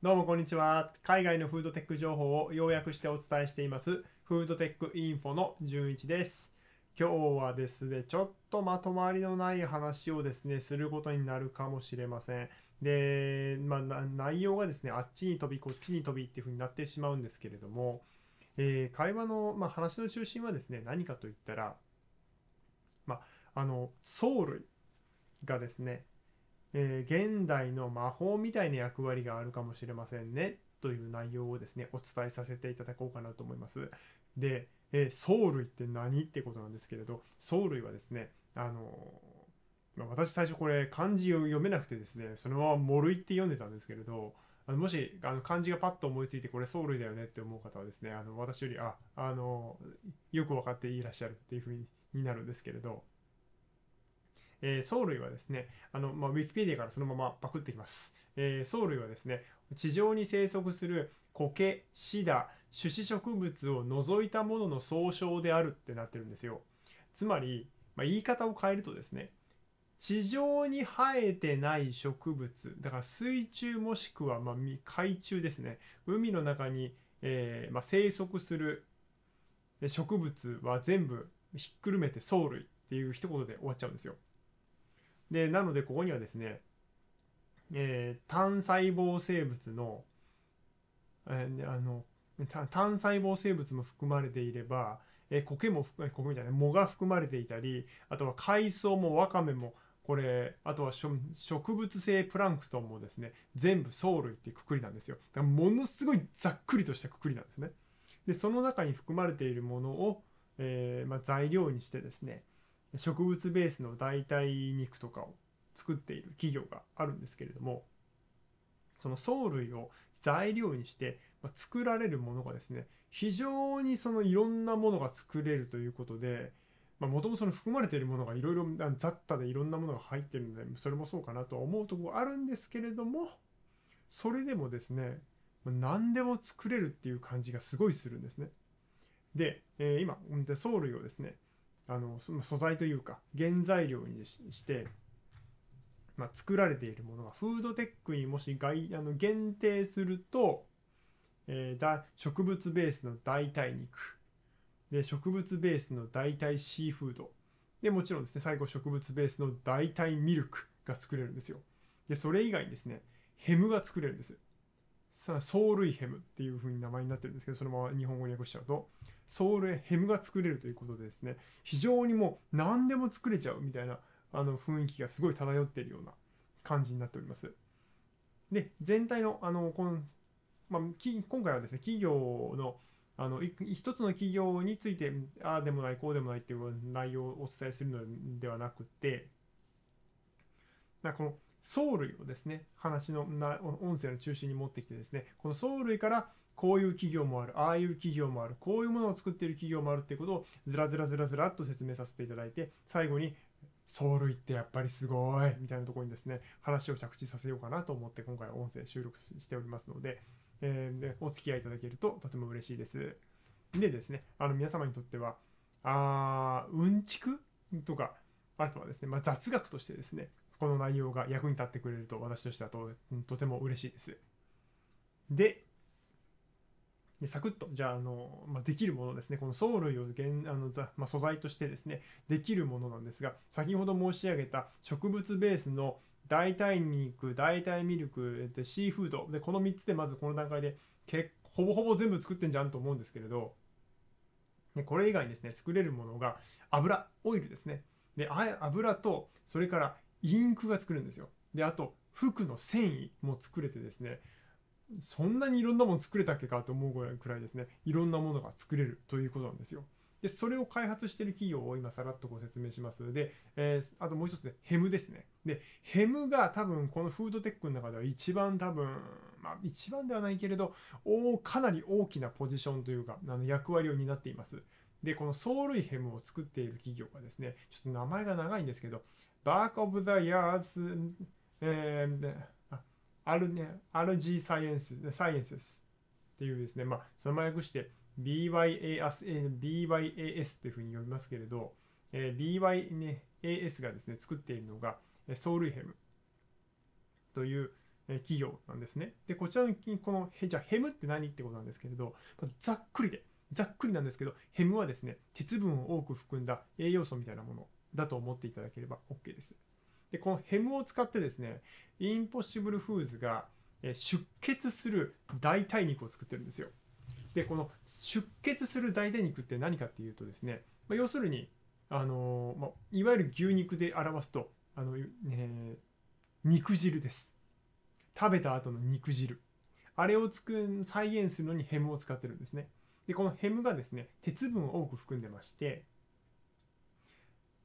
どうもこんにちは。海外のフードテック情報を要約してお伝えしています。フードテックインフォの純一です。今日はですね、ちょっとまとまりのない話をですね、することになるかもしれません。で、まあ、内容がですね、あっちに飛び、こっちに飛びっていう風になってしまうんですけれども、えー、会話の、まあ、話の中心はですね、何かといったら、まあ、あの、藻類がですね、えー、現代の魔法みたいな役割があるかもしれませんねという内容をですねお伝えさせていただこうかなと思います。で、えー、藻類って何ってことなんですけれど藻類はですねあのま、私最初これ漢字を読めなくてですねそのまま「もるい」って読んでたんですけれどあのもしあの漢字がパッと思いついてこれ藻類だよねって思う方はですねあの私よりああのよく分かっていらっしゃるっていうふうになるんですけれどえー、藻類はですね、あの、まあ、ウィキペディアからそのままパクってきます。えー、藻類はですね、地上に生息する苔、シダ、種子植物を除いたものの総称であるってなってるんですよ。つまり、まあ、言い方を変えるとですね、地上に生えてない植物、だから水中もしくはまあ海中ですね、海の中に、えー、まあ、生息する植物は全部ひっくるめて藻類っていう一言で終わっちゃうんですよ。でなのでここにはですね、えー、単細胞生物の,、えー、あの単細胞生物も含まれていれば、えー、苔も苔みたいな藻が含まれていたりあとは海藻もワカメもこれあとは植物性プランクトンもですね全部藻類っていうくくりなんですよ。だからものすごいざっくりとしたくくりなんですね。でその中に含まれているものを、えーまあ、材料にしてですね植物ベースの代替肉とかを作っている企業があるんですけれどもその藻類を材料にして作られるものがですね非常にそのいろんなものが作れるということでもともとその含まれているものがいろいろ雑多でいろんなものが入ってるのでそれもそうかなと思うところあるんですけれどもそれでもですね何でも作れるっていう感じがすごいするんですね。で、えー、今藻類をですねあの素材というか原材料にして、まあ、作られているものがフードテックにもし外あの限定すると、えー、だ植物ベースの代替肉。で植物ベースの代替シーフード。でもちろんですね最後植物ベースの代替ミルクが作れるんですよ。でそれ以外にですねヘムが作れるんです。藻類ヘムっていう風に名前になってるんですけどそのまま日本語に訳しちゃうと。ソウルへヘムが作れるということでですね非常にもう何でも作れちゃうみたいなあの雰囲気がすごい漂っているような感じになっております。で全体のあのこの、まあ、今回はですね企業のあの一つの企業についてああでもないこうでもないっていう内容をお伝えするのではなくてこの藻類をですね話のな音声の中心に持ってきてですねこの藻類からこういう企業もある、ああいう企業もある、こういうものを作っている企業もあるっていうことをずらずらずらずらっと説明させていただいて、最後に、藻類ってやっぱりすごいみたいなところにですね、話を着地させようかなと思って今回音声収録しておりますので、えー、でお付き合いいただけるととても嬉しいです。でですね、あの皆様にとっては、あーうんちくとか、あとはですね、まあ、雑学としてですね、この内容が役に立ってくれると私としてはととても嬉しいです。で、でサクッとじゃああの、まあ、できるものですね。この藻類を原あの、まあ、素材としてですねできるものなんですが先ほど申し上げた植物ベースの代替肉代替ミルクでシーフードでこの3つでまずこの段階で結ほぼほぼ全部作ってんじゃんと思うんですけれどでこれ以外にですね作れるものが油オイルですね。で油とそれからインクが作るんですよ。であと服の繊維も作れてですねそんなにいろんなもの作れたっけかと思うぐらいくらいですねいろんなものが作れるということなんですよ。でそれを開発している企業を今さらっとご説明しますで、えー、あともう一つでヘムですね。でヘムが多分このフードテックの中では一番多分まあ一番ではないけれどおかなり大きなポジションというかあの役割を担っています。でこの藻類ヘムを作っている企業がですねちょっと名前が長いんですけどバーク・オブ・ザイ・ヤーズ、えーアル,、ね、RG サイエンス、サイエンスですっていうですね、まあ、そのまま訳して BYAS, BYAS というふうに呼びますけれど、えー、BYAS がですね、作っているのが、ソウルヘムという、企業なんですね。でこちらのこのじゃヘムって何ってことなんですけれどざっくりでざっくりなんですけどヘムはですね鉄分を多く含んだ栄養素みたいなものだと思っていただければ OK です。でこのヘムを使ってですねインポッシブルフーズが出血する代替肉を作ってるんですよ。でこの出血する代替肉って何かっていうとですね、まあ、要するに、あのーまあ、いわゆる牛肉で表すとあの、ね、肉汁です。食べた後の肉汁。あれをつく再現するのにヘムを使ってるんですね。でこのヘムがですね鉄分を多く含んでまして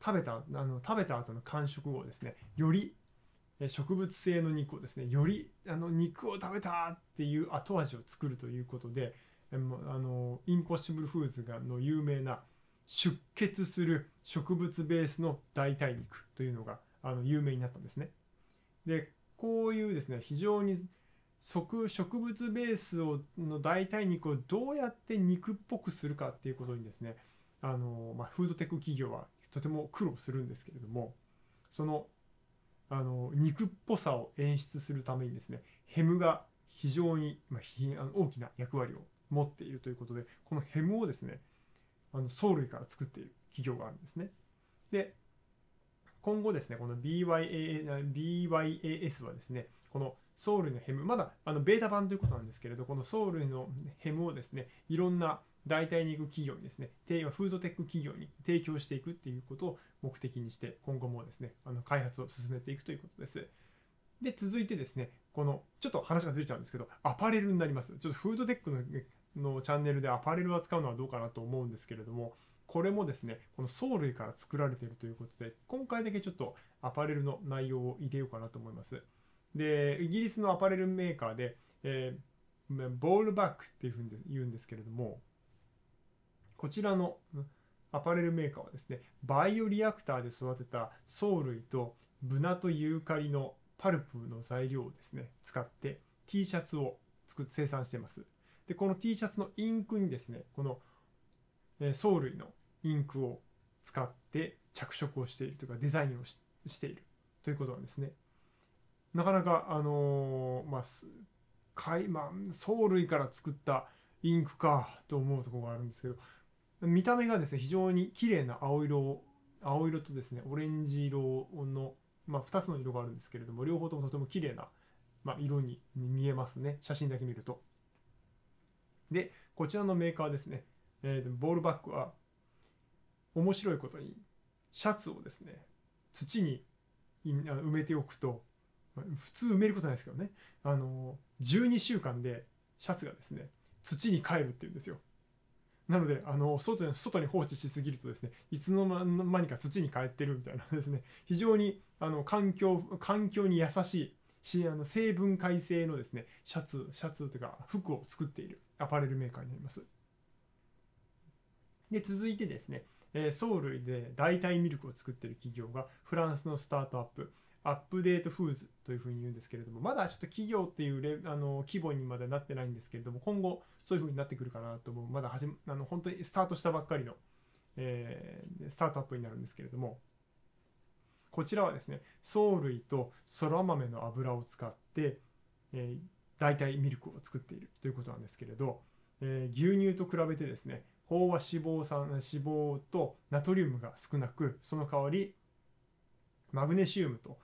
食べたあの食べた後の間食後ですねより植物性の肉をですねよりあの肉を食べたっていう後味を作るということであのインポッシブルフーズがの有名な出血する植物ベースの代替肉というのがあの有名になったんですね。でこういうですね非常に植植物ベースをの代替肉をどうやって肉っぽくするかっていうことにですねあの、まあ、フードテック企業はとても苦労するんですけれどもそのあの肉っぽさを演出するためにですねヘムが非常に、まあ、大きな役割を持っているということでこのヘムをですねあの藻類から作っている企業があるんですね。で今後ですねこの BYA BYAS はですねこの藻類のヘムまだあのベータ版ということなんですけれどこの藻類のヘムをですねいろんな代替肉企業にですねフードテック企業に提供していくっていうことを目的にして今後もですねあの開発を進めていくということです。で続いてですねこのちょっと話がずれちゃうんですけどアパレルになりますちょっとフードテックののチャンネルでアパレルを扱うのはどうかなと思うんですけれどもこれもですねこの藻類から作られているということで今回だけちょっとアパレルの内容を入れようかなと思いますでイギリスのアパレルメーカーで、えーボールバックっていうふうに言うんですけれどもこちらのアパレルメーカーはですねバイオリアクターで育てた藻類とブナとユーカリのパルプの材料をですね使って T シャツを作生産してます。でこの T シャツのインクにですねこの、え藻類のインクを使って着色をしているというかデザインをしている。ということなんですね。なかなかあのーまあかいまあ藻類から作ったインクかと思うところがあるんですけど見た目がですね非常に綺麗な青色を青色とですねオレンジ色の、まあ、2つの色があるんですけれども両方ともとても綺麗な、まあ、色に見えますね。写真だけ見ると。でこちらのメーカーですね、えーボールバックは面白いことにシャツをですね土に埋めておくと普通埋めることないですけどねあの12週間でシャツがですね土に帰るっていうんですよ。なのであの外に外に放置しすぎるとですねいつの間にか土に帰ってるみたいなですね非常にあの環境環境に優しいしあの成分解性のですねシャツシャツというか服を作っているアパレルメーカーになります。で続いてですね、え藻類で代替ミルクを作っている企業がフランスのスタートアップ。アップデートフーズというふうに言うんですけれどもまだちょっと企業っていうレあの規模にまでなってないんですけれども今後そういうふうになってくるかなと思う。まだ始あの本当にスタートしたばっかりの、えースタートアップになるんですけれどもこちらはですね藻類とそら豆の油を使って、えー代替ミルクを作っているということなんですけれど、えー牛乳と比べてですね飽和脂肪酸脂肪とナトリウムが少なくその代わりマグネシウムと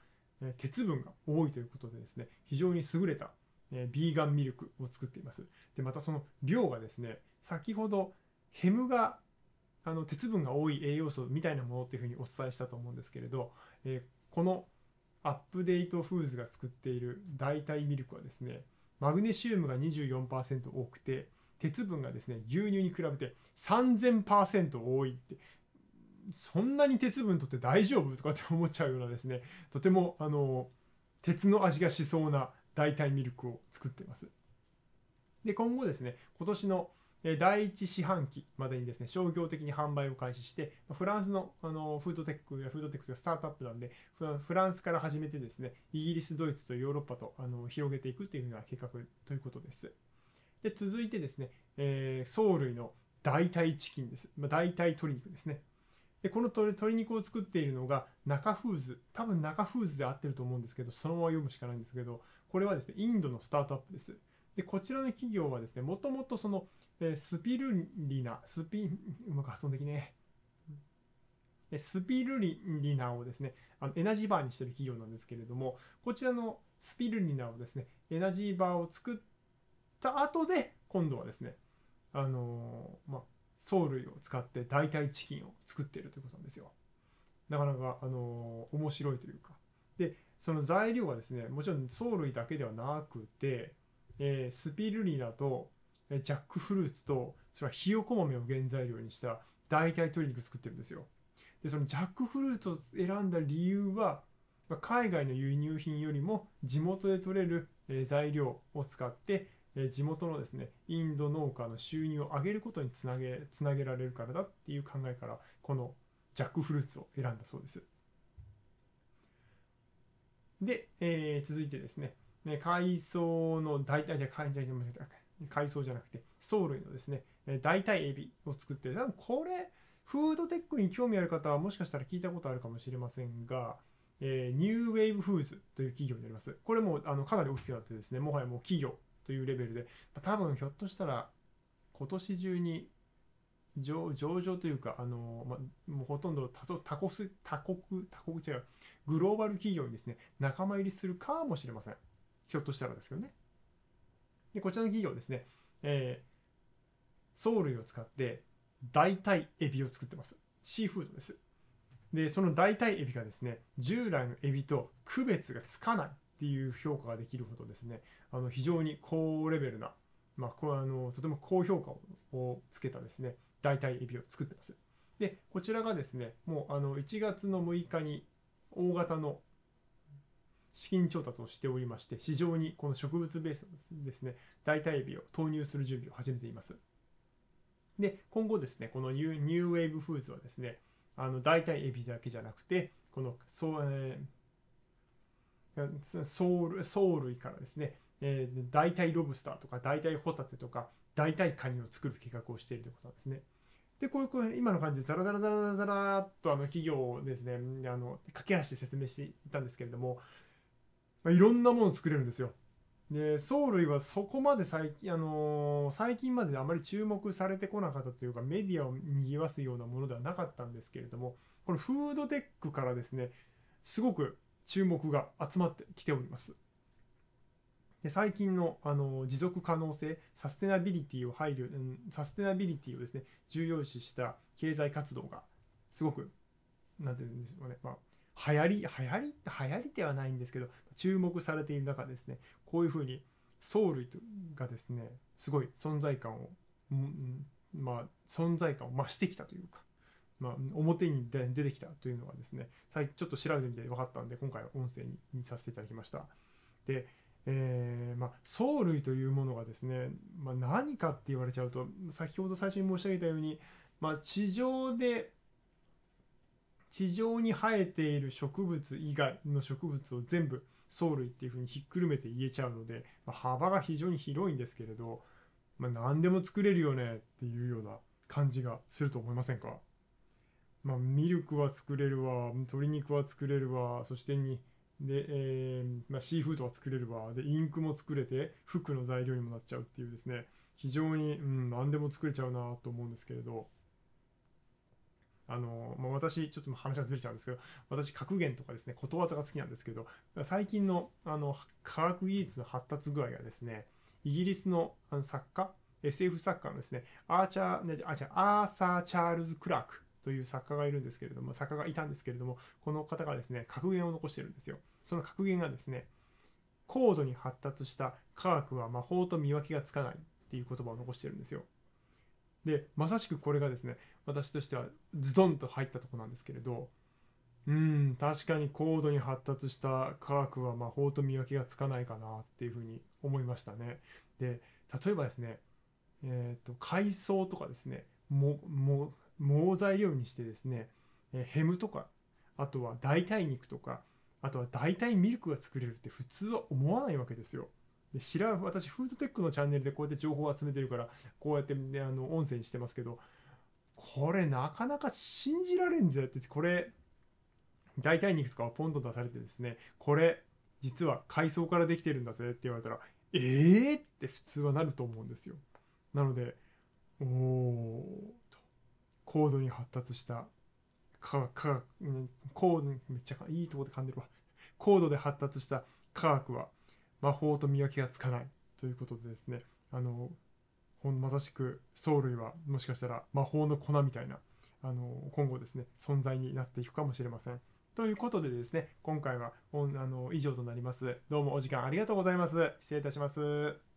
鉄分が多いということでですね非常に優れた、ビーガンミルクを作っています。でまたその量がですね先ほどヘムがあの鉄分が多い栄養素みたいなものっていうふうにお伝えしたと思うんですけれど、このアップデートフーズが作っている代替ミルクはですねマグネシウムが24%多くて鉄分がですね牛乳に比べて3000%多いってそんなに鉄分とって大丈夫とかって思っちゃうようなですねとてもあの鉄の味がしそうな代替ミルクを作ってます。で今後ですね今年の第一四半期までにですね商業的に販売を開始してフランスのあのフードテックやフードテックというスタートアップなんでフランスから始めてですねイギリスドイツとヨーロッパとあの広げていくというような計画ということです。で続いてですね、えー藻類の代替チキンです、まあ、代替鶏肉ですね。でこの鶏肉を作っているのが中フーズ。多分中フーズで合ってると思うんですけどそのまま読むしかないんですけどこれはですねインドのスタートアップです。でこちらの企業はですねもともとその、えースピルリナスピうまく発音できねえ。スピルリナをですねあのエナジーバーにしてる企業なんですけれどもこちらのスピルリナをですねエナジーバーを作った後で今度はですねあのーまあ藻類を使って代替チキンを作っているということなんですよ。なかなか、あのー面白いというか。でその材料はですねもちろん藻類だけではなくて、えースピルリナとえジャックフルーツとそれはひよこ豆を原材料にした代替鶏肉作ってるんですよ。でそのジャックフルーツを選んだ理由は海外の輸入品よりも地元で採れる材料を使ってえ地元のですねインド農家の収入を上げることにつなげつなげられるからだっていう考えからこのジャックフルーツを選んだそうですで、えー続いてですねね海藻の代替じゃ海藻じゃなくて海藻じゃなくて藻類のですね代替エビを作って多分これフードテックに興味ある方はもしかしたら聞いたことあるかもしれませんが、えーニューウェーブフーズという企業になります。これもあのかなり大きくなってですね、もはやもう企業というレベルで、まあ多分ひょっとしたら今年中に上上場というか、あのまあ、もうほとんど多多国多国多国違うグローバル企業にですね仲間入りするかもしれません。ひょっとしたらですけどね。でこちらの企業ですね、えー、藻類を使って代替エビを作ってます。シーフードです。で、その代替エビがですね、従来のエビと区別がつかないっていう評価ができるほどですね、あの非常に高レベルな、まあ、こあのとても高評価をつけたですね、代替エビを作ってます。で、こちらがですね、もうあの1月の6日に大型の資金調達をしておりまして、市場にこの植物ベースのですね、代替エビを投入する準備を始めています。で、今後ですね、この New New Wave Foodsはですね、あの代替エビだけじゃなくて、このそう、えー藻類藻類からですね、えー代替ロブスターとか代替ホタテとか代替カニを作る計画をしているということなんですね。で、こういうこう今の感じでザラザラザラザラっとあの企業をですね、あの架け橋で説明していたんですけれども、まあ、いろんなものを作れるんですよ。で藻類はそこまで最近、あのー最近まであまり注目されてこなかったというかメディアを賑わすようなものではなかったんですけれどもこのフードテックからですねすごく注目が集まってきております。で最近の、あの持続可能性サステナビリティを配慮、うん、サステナビリティをですね重要視した経済活動がすごくなんていうんでしょうね、まあ、流行り流行り流行りではないんですけど注目されている中ですねこういうふうに藻類がですねすごい存在感を、うんまあ、存在感を増してきたというか、まあ、表に出てきたというのがですねちょっと調べてみて分かったんで今回は音声ににさせていただきました。でえーまあ、藻類というものがですね、まあ、何かって言われちゃうと先ほど最初に申し上げたように、まあ、地上で地上に生えている植物以外の植物を全部藻類っていうふうにひっくるめて言えちゃうので、まあ、幅が非常に広いんですけれど、まあ、何でも作れるよねっていうような感じがすると思いませんか、まあ、ミルクは作れるわ鶏肉は作れるわそしてにで、えーまあ、シーフードは作れるわでインクも作れて服の材料にもなっちゃうっていうですね。非常に、うん、何でも作れちゃうなと思うんですけれど。あの、まあ、私ちょっと話がずれちゃうんですけど私格言とかですねことわざが好きなんですけど最近のあの科学技術の発達具合がですねイギリスのあの作家 SF 作家のですねアーチャーねあ違うアーサー・チャールズ・クラーク。という作家がいるんですけれども作家がいたんですけれどもこの方がですね格言を残してるんですよ。その格言がですね高度に発達した科学は魔法と見分けがつかないっていう言葉を残してるんですよ。でまさしくこれがですね私としてはズドンと入ったとこなんですけれどうん確かに高度に発達した科学は魔法と見分けがつかないかなっていうふうに思いましたね。で例えばですねえっ、と海藻とかですねもも藻材料にしてですねえヘムとかあとは代替肉とかあとは代替ミルクが作れるって普通は思わないわけですよ。で知ら私フードテックのチャンネルでこうやって情報を集めてるからこうやって、ね、あの音声にしてますけどこれなかなか信じられんぜってこれ代替肉とかをポンと出されてですねこれ実は海藻からできてるんだぜって言われたらえーって普通はなると思うんですよなのでおお高度に発達した科学高度めっちゃいいとこで噛んでるわ 高度で発達した科学は魔法と見分けがつかないということでですねあのまさしく藻類はもしかしたら魔法の粉みたいなあの今後ですね存在になっていくかもしれません。ということでですね今回はあの以上となります。どうもお時間ありがとうございます。失礼いたします。